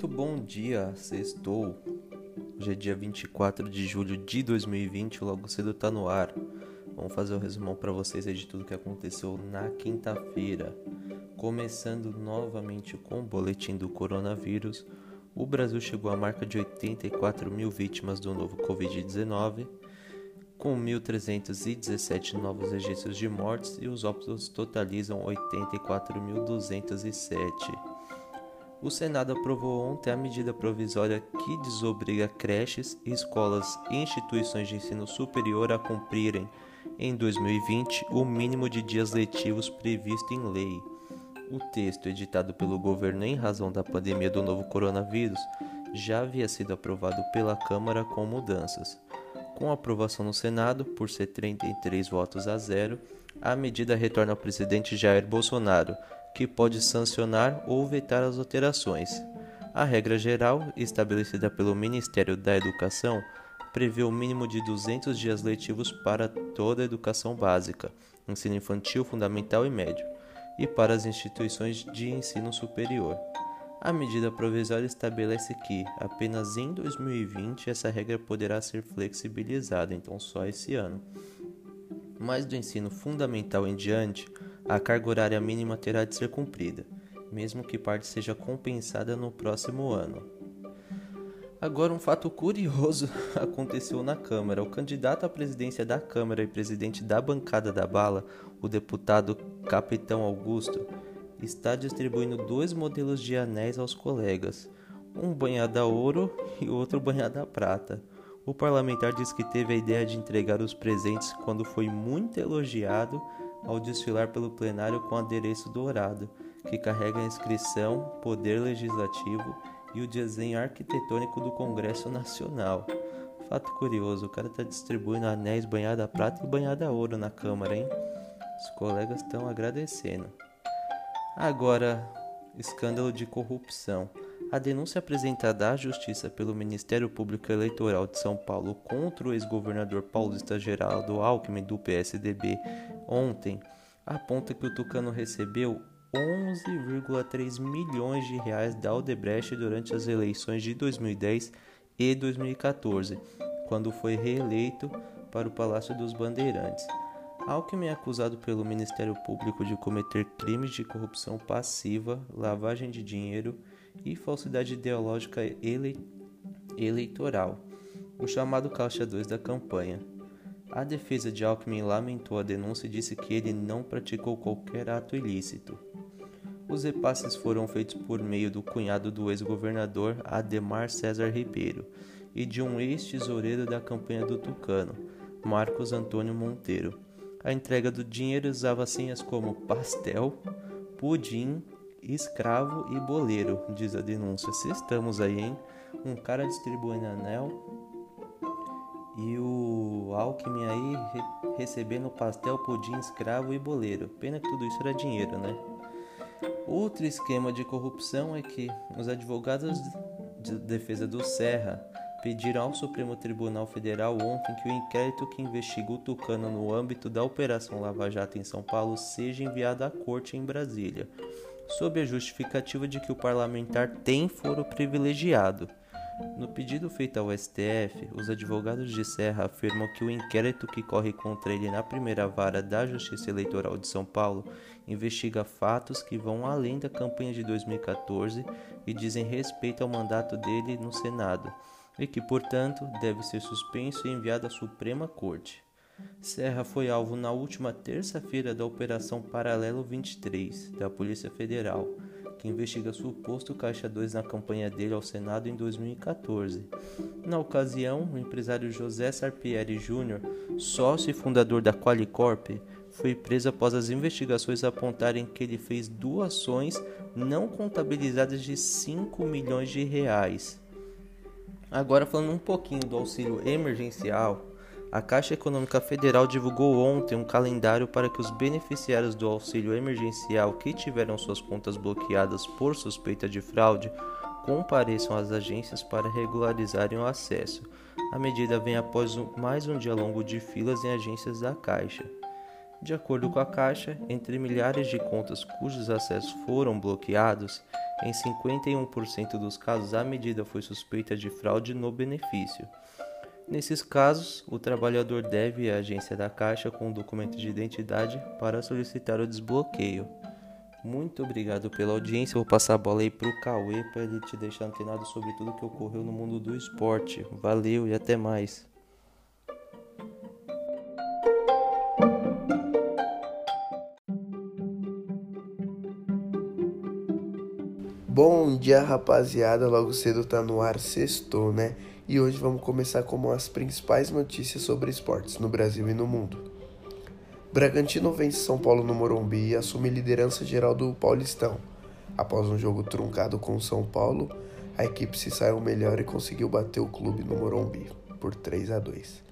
Muito bom dia, sextou. Hoje é dia 24 de julho de 2020, logo cedo tá no ar. Vamos fazer o um resumão para vocês de tudo que aconteceu na quinta-feira. Começando novamente com o boletim do coronavírus, o Brasil chegou à marca de 84 mil vítimas do novo Covid-19, com 1.317 novos registros de mortes e os óbitos totalizam 84.207. O Senado aprovou ontem a medida provisória que desobriga creches, escolas e instituições de ensino superior a cumprirem, em 2020, o mínimo de dias letivos previsto em lei. O texto, editado pelo governo em razão da pandemia do novo coronavírus, já havia sido aprovado pela Câmara com mudanças. Com aprovação no Senado, por 73 votos a zero, a medida retorna ao presidente Jair Bolsonaro que pode sancionar ou vetar as alterações. A regra geral, estabelecida pelo Ministério da Educação, prevê o mínimo de 200 dias letivos para toda a educação básica, ensino infantil, fundamental e médio, e para as instituições de ensino superior. A medida provisória estabelece que, apenas em 2020, essa regra poderá ser flexibilizada, então só esse ano. Mas do ensino fundamental em diante, a carga horária mínima terá de ser cumprida, mesmo que parte seja compensada no próximo ano. Agora, um fato curioso aconteceu na Câmara. O candidato à presidência da Câmara e presidente da bancada da bala, o deputado Capitão Augusto, está distribuindo dois modelos de anéis aos colegas, um banhado a ouro e outro banhado a prata. O parlamentar diz que teve a ideia de entregar os presentes quando foi muito elogiado ao desfilar pelo plenário com adereço dourado, que carrega a inscrição Poder Legislativo e o desenho arquitetônico do Congresso Nacional. Fato curioso, o cara está distribuindo anéis banhada a prata e banhada a ouro na Câmara, hein? Os colegas estão agradecendo. Agora, escândalo de corrupção. A denúncia apresentada à Justiça pelo Ministério Público Eleitoral de São Paulo contra o ex-governador paulista Geraldo Alckmin do PSDB ontem aponta que o Tucano recebeu 11,3 milhões de reais da Aldebrecht durante as eleições de 2010 e 2014, quando foi reeleito para o Palácio dos Bandeirantes. Alckmin é acusado pelo Ministério Público de cometer crimes de corrupção passiva, lavagem de dinheiro e falsidade ideológica ele eleitoral, o chamado caixa 2 da campanha. A defesa de Alckmin lamentou a denúncia e disse que ele não praticou qualquer ato ilícito. Os repasses foram feitos por meio do cunhado do ex-governador Ademar César Ribeiro e de um ex-tesoureiro da campanha do Tucano, Marcos Antônio Monteiro. A entrega do dinheiro usava senhas como pastel, pudim, escravo e boleiro, diz a denúncia. Se estamos aí, hein? Um cara distribuindo anel e o Alckmin aí re recebendo pastel, pudim, escravo e boleiro. Pena que tudo isso era dinheiro, né? Outro esquema de corrupção é que os advogados de defesa do Serra pediram ao Supremo Tribunal Federal ontem que o inquérito que investiga o Tucano no âmbito da Operação Lava Jato em São Paulo seja enviado à corte em Brasília sob a justificativa de que o parlamentar tem foro privilegiado. No pedido feito ao STF, os advogados de Serra afirmam que o inquérito que corre contra ele na primeira vara da Justiça Eleitoral de São Paulo investiga fatos que vão além da campanha de 2014 e dizem respeito ao mandato dele no Senado, e que, portanto, deve ser suspenso e enviado à Suprema Corte. Serra foi alvo na última terça-feira da Operação Paralelo 23 da Polícia Federal, que investiga suposto caixa 2 na campanha dele ao Senado em 2014. Na ocasião, o empresário José Sarpieri Júnior, sócio e fundador da Qualicorp, foi preso após as investigações apontarem que ele fez doações não contabilizadas de 5 milhões de reais. Agora falando um pouquinho do auxílio emergencial, a Caixa Econômica Federal divulgou ontem um calendário para que os beneficiários do auxílio emergencial que tiveram suas contas bloqueadas por suspeita de fraude compareçam às agências para regularizarem o acesso. A medida vem após mais um dia longo de filas em agências da Caixa. De acordo com a Caixa, entre milhares de contas cujos acessos foram bloqueados, em 51% dos casos a medida foi suspeita de fraude no benefício. Nesses casos, o trabalhador deve à agência da Caixa com um documento de identidade para solicitar o desbloqueio. Muito obrigado pela audiência. Vou passar a bola aí pro Cauê para ele te deixar antenado sobre tudo que ocorreu no mundo do esporte. Valeu e até mais. Bom dia, rapaziada. Logo cedo tá no ar sextou, né? E hoje vamos começar com as principais notícias sobre esportes no Brasil e no mundo. Bragantino vence São Paulo no Morumbi e assume liderança geral do Paulistão. Após um jogo truncado com São Paulo, a equipe se saiu melhor e conseguiu bater o clube no Morumbi por 3 a 2.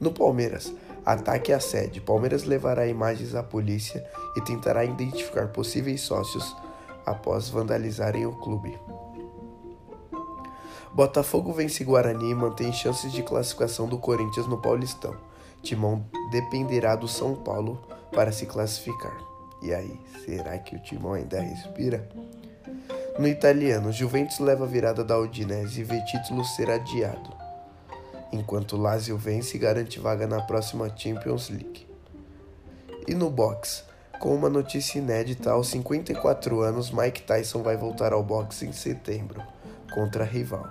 No Palmeiras, ataque à sede. Palmeiras levará imagens à polícia e tentará identificar possíveis sócios após vandalizarem o clube. Botafogo vence Guarani e mantém chances de classificação do Corinthians no Paulistão. Timão dependerá do São Paulo para se classificar. E aí, será que o Timão ainda respira? No italiano, Juventus leva a virada da Udinese e vê título ser adiado, enquanto Lazio vence e garante vaga na próxima Champions League. E no boxe, com uma notícia inédita, aos 54 anos, Mike Tyson vai voltar ao boxe em setembro, contra a rival.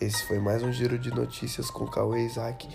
Esse foi mais um giro de notícias com Cauê Isaac.